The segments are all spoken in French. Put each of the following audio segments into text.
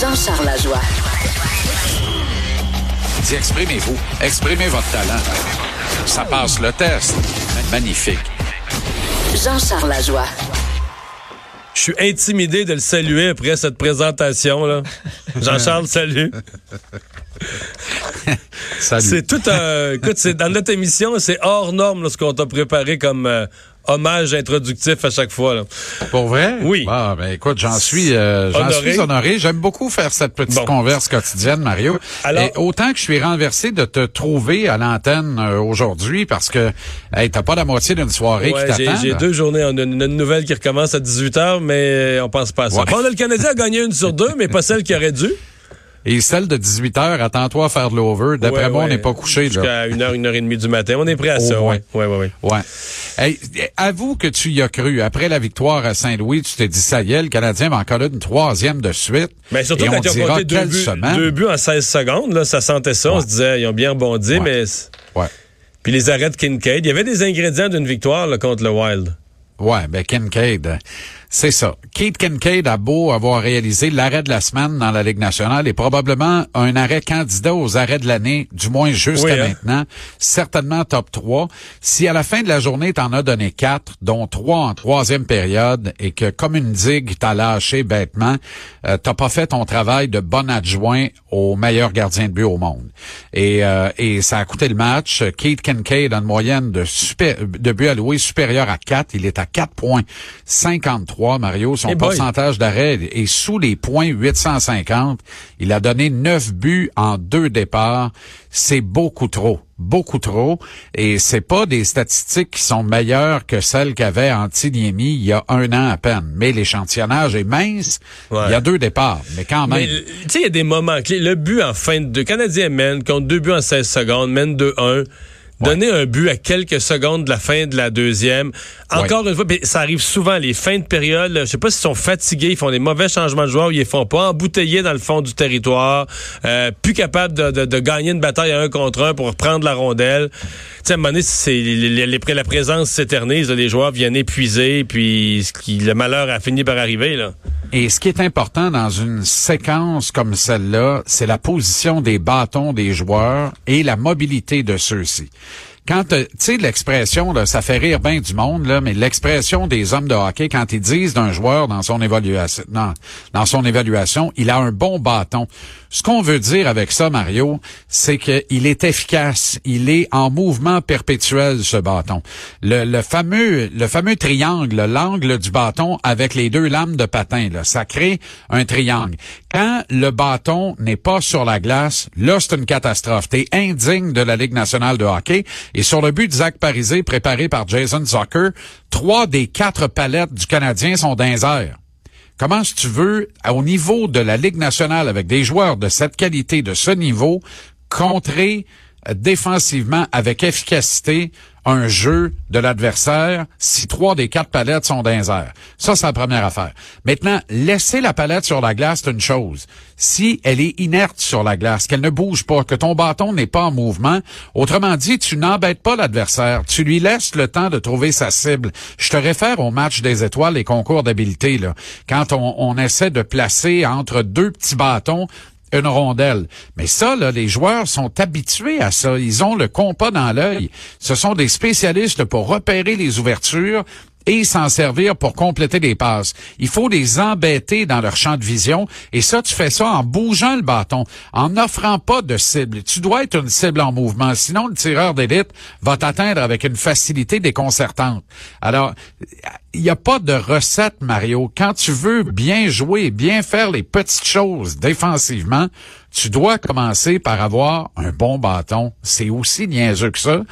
Jean-Charles Lajoie. Dis, exprimez-vous. Exprimez votre talent. Ça passe le test. Magnifique. Jean-Charles Lajoie. Je suis intimidé de le saluer après cette présentation. là. Jean-Charles, salut. Salut. C'est tout un... Écoute, c'est dans notre émission, c'est hors norme là, ce qu'on t'a préparé comme euh, hommage introductif à chaque fois. là. Pour vrai? Oui. Bon, ben écoute, j'en suis, euh, j'en Honoré. suis honoré. J'aime beaucoup faire cette petite Bon. converse quotidienne, Mario. Alors- Et autant que je suis renversé de te trouver à l'antenne euh, aujourd'hui parce que hey, t'as pas la moitié d'une soirée Ouais, qui t'attend. j'ai deux journées. On a une, une nouvelle qui recommence à 18h, mais on pense pas à ça. Ouais. Bon, le Canadien a gagné une sur deux, mais pas celle qui aurait dû. Et celle de 18 heures, attends-toi à faire de l'over. D'après Ouais, moi, on n'est pas couché. Jusqu'à une heure, une heure et demie du matin. On est prêt à Au ça. moins. Ouais, ouais, ouais. ouais. Ouais. Hey, avoue que tu y as cru. Après la victoire à Saint-Louis, tu t'es dit, ça y est, le Canadien va encore là une troisième de suite. Mais surtout Et quand on ils ont deux buts, deux buts en 16 secondes, là, ça sentait ça. On se disait, ils ont bien rebondi, Ouais. mais... Ouais. Puis les arrêts de Kincaid, il y avait des ingrédients d'une victoire là, contre le Wild. Ouais, ben Kincaid, c'est ça. Keith Kincaid a beau avoir réalisé l'arrêt de la semaine dans la Ligue nationale et probablement un arrêt candidat aux arrêts de l'année, du moins jusqu'à Oui, hein? maintenant, certainement top 3. Si à la fin de la journée, t'en as donné quatre, dont trois en troisième période, et que comme une digue, t'as lâché bêtement, euh, t'as pas fait ton travail de bon adjoint au meilleur gardien de but au monde. Et, euh, et ça a coûté le match. Keith Kincaid a une moyenne de, super, de alloués supérieure à 4. Il est à 4,53, Mario. Son pourcentage d'arrêt est sous les points 850. Il a donné 9 buts en deux départs. C'est beaucoup trop. Beaucoup trop. Et c'est pas des statistiques qui sont meilleures que celles qu'avait Antiniemi il y a un an à peine. Mais l'échantillonnage est mince. Ouais. Il y a deux départs. Mais quand même. tu sais, il y a des moments clés. Le but en fin de deux. Canadien mène, compte deux buts en 16 secondes, mène 2-1. Donner un but à quelques secondes de la fin de la deuxième. Encore une fois, ça arrive souvent, les fins de période, là, je sais pas s'ils sont fatigués, ils font des mauvais changements de joueurs, ou ils les font pas, embouteillés dans le fond du territoire, euh, plus capables de, de- de gagner une bataille à un contre un pour reprendre la rondelle. Tu sais, à un moment donné, c'est, les, la présence s'éternise, les joueurs viennent épuisés, puis ce qui, le malheur a fini par arriver. Là. Et ce qui est important dans une séquence comme celle-là, c'est la position des bâtons des joueurs et la mobilité de ceux-ci. Quand, tu sais, l'expression, là, ça fait rire bien du monde, là, mais l'expression des hommes de hockey, quand ils disent d'un joueur dans son évaluation, non, dans son évaluation, il a un bon bâton. Ce qu'on veut dire avec ça, Mario, c'est qu'il est efficace. Il est en mouvement perpétuel, ce bâton. Le, le fameux, le fameux triangle, l'angle du bâton avec les deux lames de patin, là, ça crée un triangle. Quand le bâton n'est pas sur la glace, là, c'est une catastrophe. T'es indigne de la Ligue nationale de hockey. Et sur le but de Zach Parisé, préparé par Jason Zucker, trois des quatre palettes du Canadien sont dans les airs. Comment que tu veux, au niveau de la Ligue nationale, avec des joueurs de cette qualité, de ce niveau, contrer euh, défensivement avec efficacité un jeu de l'adversaire si trois des quatre palettes sont dans. Ça, c'est la première affaire. Maintenant, laisser la palette sur la glace, c'est une chose. Si elle est inerte sur la glace, qu'elle ne bouge pas, que ton bâton n'est pas en mouvement, autrement dit, tu n'embêtes pas l'adversaire. Tu lui laisses le temps de trouver sa cible. Je te réfère au match des étoiles et concours d'habileté, là. Quand on essaie de placer entre deux petits bâtons une rondelle. Mais ça, là, les joueurs sont habitués à ça. Ils ont le compas dans l'œil. Ce sont des spécialistes pour repérer les ouvertures et s'en servir pour compléter des passes. Il faut les embêter dans leur champ de vision et ça, tu fais ça en bougeant le bâton, en n'offrant pas de cible. Tu dois être une cible en mouvement, sinon le tireur d'élite va t'atteindre avec une facilité déconcertante. Alors, il n'y a pas de recette, Mario. Quand tu veux bien jouer, bien faire les petites choses défensivement, tu dois commencer par avoir un bon bâton. C'est aussi niaiseux que ça.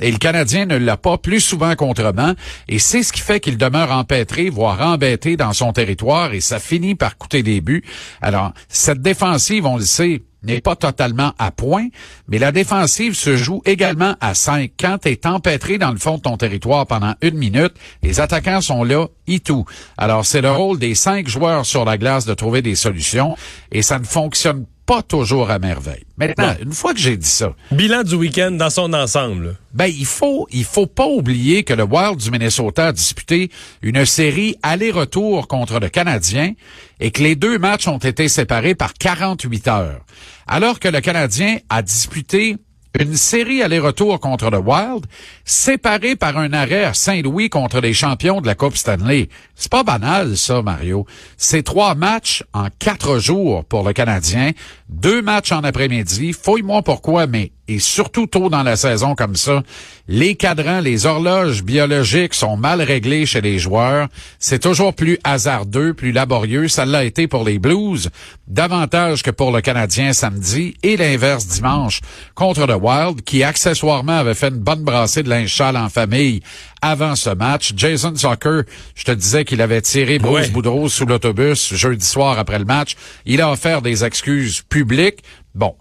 Et le Canadien ne l'a pas plus souvent qu'autrement. Et c'est ce qui fait qu'il demeure empêtré, voire embêté dans son territoire. Et ça finit par coûter des buts. Alors, cette défensive, on le sait, n'est pas totalement à point, mais la défensive se joue également à 5. Quand tu es empêtré dans le fond de ton territoire pendant une minute, les attaquants sont là, et tout. Alors, c'est le rôle des cinq joueurs sur la glace de trouver des solutions, et ça ne fonctionne pas toujours à merveille. Maintenant, une fois que j'ai dit ça. Bilan du week-end dans son ensemble. Ben, il faut, il faut pas oublier que le Wild du Minnesota a disputé une série aller-retour contre le Canadien et que les deux matchs ont été séparés par 48 heures. Alors que le Canadien a disputé une série aller-retour contre le Wild, séparée par un arrêt à Saint-Louis contre les champions de la Coupe Stanley. C'est pas banal, ça, Mario. C'est trois matchs en quatre jours pour le Canadien, deux matchs en après-midi. Fouille-moi pourquoi, mais et surtout tôt dans la saison comme ça, les cadrans, les horloges biologiques sont mal réglés chez les joueurs. C'est toujours plus hasardeux, plus laborieux. Ça l'a été pour les Blues, davantage que pour le Canadien samedi et l'inverse dimanche contre le Wild, qui accessoirement avait fait une bonne brassée de linge en famille avant ce match. Jason Zucker, je te disais qu'il avait tiré Bruce Boudreau sous l'autobus jeudi soir après le match. Il a offert des excuses publiques. Bon,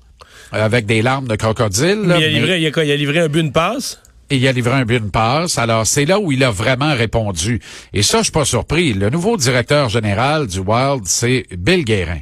avec des larmes de crocodile. il, a livré, il, a, livré un but de passe? et il a livré un but de passe. Alors, c'est là où il a vraiment répondu. Et ça, je suis pas surpris. Le nouveau directeur général du Wild, c'est Bill Guérin.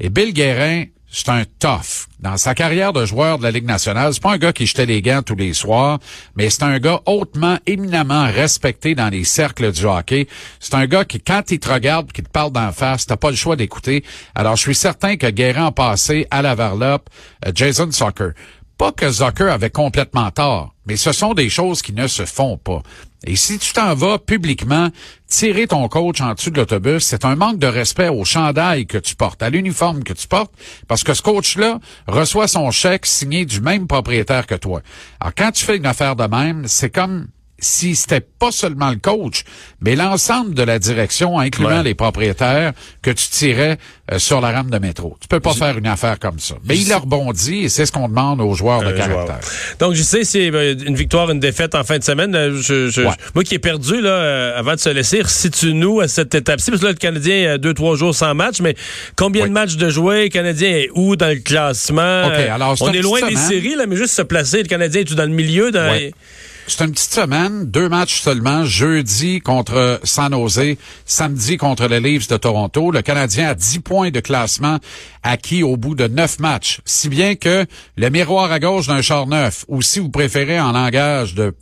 Et Bill Guérin, c'est un tough. Dans sa carrière de joueur de la Ligue nationale, c'est pas un gars qui jetait les gants tous les soirs, mais c'est un gars hautement, éminemment respecté dans les cercles du hockey. C'est un gars qui, quand il te regarde, qui te parle d'en face, t'as pas le choix d'écouter. Alors, je suis certain que Guérin a passé à la varlope euh, Jason Soccer. Pas que Zucker avait complètement tort, mais ce sont des choses qui ne se font pas. Et si tu t'en vas publiquement tirer ton coach en dessous de l'autobus, c'est un manque de respect au chandail que tu portes, à l'uniforme que tu portes, parce que ce coach-là reçoit son chèque signé du même propriétaire que toi. Alors quand tu fais une affaire de même, c'est comme si c'était pas seulement le coach, mais l'ensemble de la direction, incluant les propriétaires, que tu tirais euh, sur la rame de métro. Tu peux pas faire une affaire comme ça. Mais il a rebondi et c'est ce qu'on demande aux joueurs de caractère. Donc, je sais, c'est euh, une victoire, une défaite en fin de semaine. Euh, je, moi qui ai perdu, là, avant de se laisser, situe-nous à cette étape-ci. Parce que là, le Canadien a deux, trois jours sans match, mais combien de matchs de jouer? Le Canadien est où dans le classement? alors, On est loin des séries, là, mais juste se placer. Le Canadien est dans le milieu? Dans c'est une petite semaine, deux matchs seulement, jeudi contre San Jose, samedi contre les Leafs de Toronto. Le Canadien a 10 points de classement acquis au bout de neuf matchs, si bien que le miroir à gauche d'un char neuf, ou si vous préférez en langage de,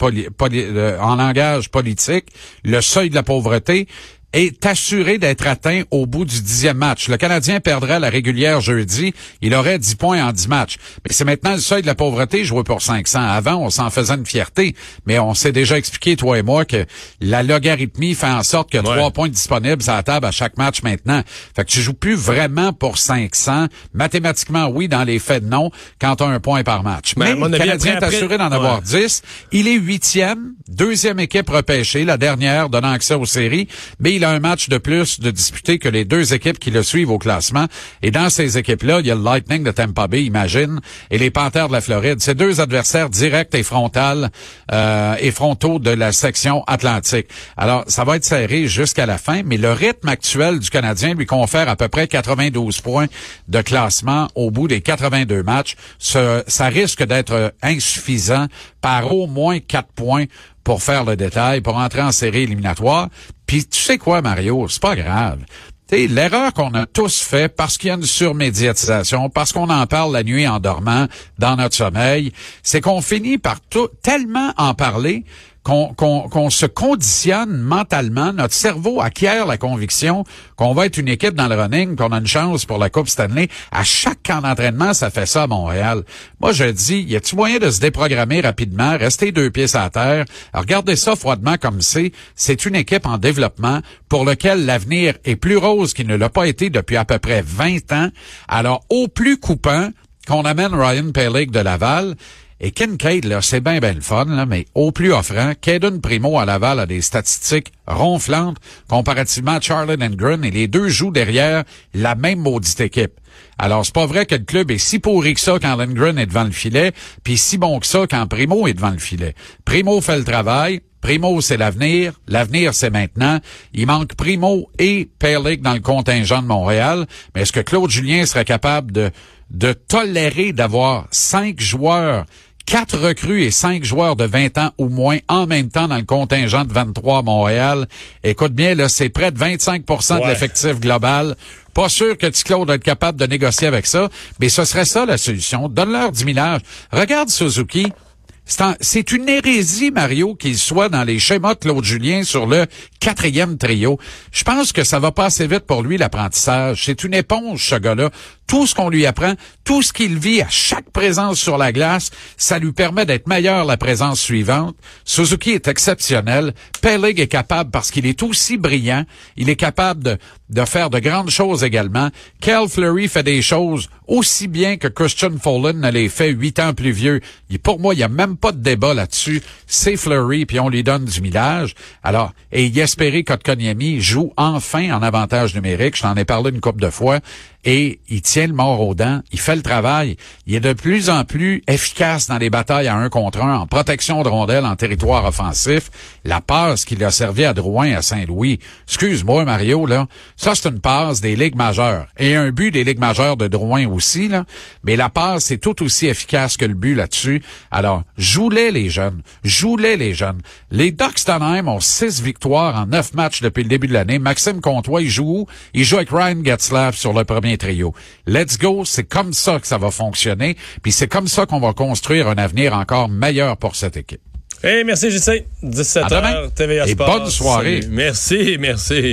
en langage politique, le seuil de la pauvreté, est assuré d'être atteint au bout du dixième match. Le Canadien perdrait la régulière jeudi. Il aurait dix points en dix matchs. Mais c'est maintenant le seuil de la pauvreté joué pour 500. Avant, on s'en faisait une fierté. Mais on s'est déjà expliqué, toi et moi, que la logarithmie fait en sorte que trois points disponibles à la table à chaque match maintenant. Fait que tu joues plus vraiment pour 500. Mathématiquement, oui, dans les faits, non, quand tu as un point par match. Ben, Mais le Canadien est assuré d'en avoir dix. Il est huitième, deuxième équipe repêchée, la dernière donnant accès aux séries. Mais il a un match de plus de disputer que les deux équipes qui le suivent au classement. Et dans ces équipes-là, il y a le Lightning de Tampa Bay, imagine, et les Panthers de la Floride. C'est deux adversaires directs et frontales euh, et frontaux de la section Atlantique. Alors, ça va être serré jusqu'à la fin, mais le rythme actuel du Canadien lui confère à peu près 92 points de classement au bout des 82 matchs. ça risque d'être insuffisant par au moins quatre points pour faire le détail, pour entrer en série éliminatoire. Puis tu sais quoi, Mario, c'est pas grave. L'erreur qu'on a tous fait parce qu'il y a une surmédiatisation, parce qu'on en parle la nuit en dormant, dans notre sommeil, c'est qu'on finit par tellement en parler qu'on se conditionne mentalement, notre cerveau acquiert la conviction qu'on va être une équipe dans le running, qu'on a une chance pour la Coupe Stanley. À chaque camp d'entraînement, ça fait ça à Montréal. Moi, je dis, y a-t-il moyen de se déprogrammer rapidement, rester deux pieds à terre, regardez ça froidement comme c'est. C'est une équipe en développement pour lequel l'avenir est plus rose qu'il ne l'a pas été depuis à peu près 20 ans. Alors, au plus coupant, qu'on amène Ryan Pellig de Laval Et Kincaid, là, c'est bien, bien le fun, là, mais au plus offrant, Caden Primo à Laval a des statistiques ronflantes comparativement à Charlie Lindgren et les deux jouent derrière la même maudite équipe. Alors, c'est pas vrai que le club est si pourri que ça quand Lindgren est devant le filet, puis si bon que ça quand Primo est devant le filet. Primo fait le travail, Primo, c'est l'avenir. L'avenir, c'est maintenant. Il manque Primo et Pellic dans le contingent de Montréal. Mais est-ce que Claude Julien serait capable de, de tolérer d'avoir cinq joueurs quatre recrues et cinq joueurs de 20 ans ou moins en même temps dans le contingent de 23 à Montréal. Écoute bien, là, c'est près de 25% de l'effectif global. Pas sûr que Claude va être capable de négocier avec ça, mais ce serait ça la solution. Donne-leur 10 000 Regarde Suzuki. C'est une hérésie, Mario, qu'il soit dans les schémas de Claude Julien sur le quatrième trio. Je pense que ça va pas assez vite pour lui, l'apprentissage. C'est une éponge, ce gars-là tout ce qu'on lui apprend, tout ce qu'il vit à chaque présence sur la glace, ça lui permet d'être meilleur la présence suivante. Suzuki est exceptionnel. Pellig est capable, parce qu'il est aussi brillant, il est capable de, de faire de grandes choses également. Kel Fleury fait des choses aussi bien que Christian Follen ne fait huit ans plus vieux. Et pour moi, il n'y a même pas de débat là-dessus. C'est Fleury, puis on lui donne du millage. Alors, et Yesperi Kotkaniemi joue enfin en avantage numérique. Je t'en ai parlé une couple de fois et il tient le mort aux dents, il fait le travail, il est de plus en plus efficace dans les batailles à un contre un, en protection de rondelles en territoire offensif. La passe qu'il a servi à Drouin à Saint-Louis, excuse-moi Mario, là, ça c'est une passe des ligues majeures et un but des ligues majeures de Drouin aussi, là, mais la passe est tout aussi efficace que le but là-dessus. Alors, joue-les les jeunes, joue-les les jeunes. Les Ducks d'Anaheim ont six victoires en neuf matchs depuis le début de l'année. Maxime Comtois, il joue où? Il joue avec Ryan Getzlaff sur le premier trio. Let's go, c'est comme ça que ça va fonctionner, puis c'est comme ça qu'on va construire un avenir encore meilleur pour cette équipe. Hey, merci JC. 17h, TVA Et bonne soirée. Merci, merci.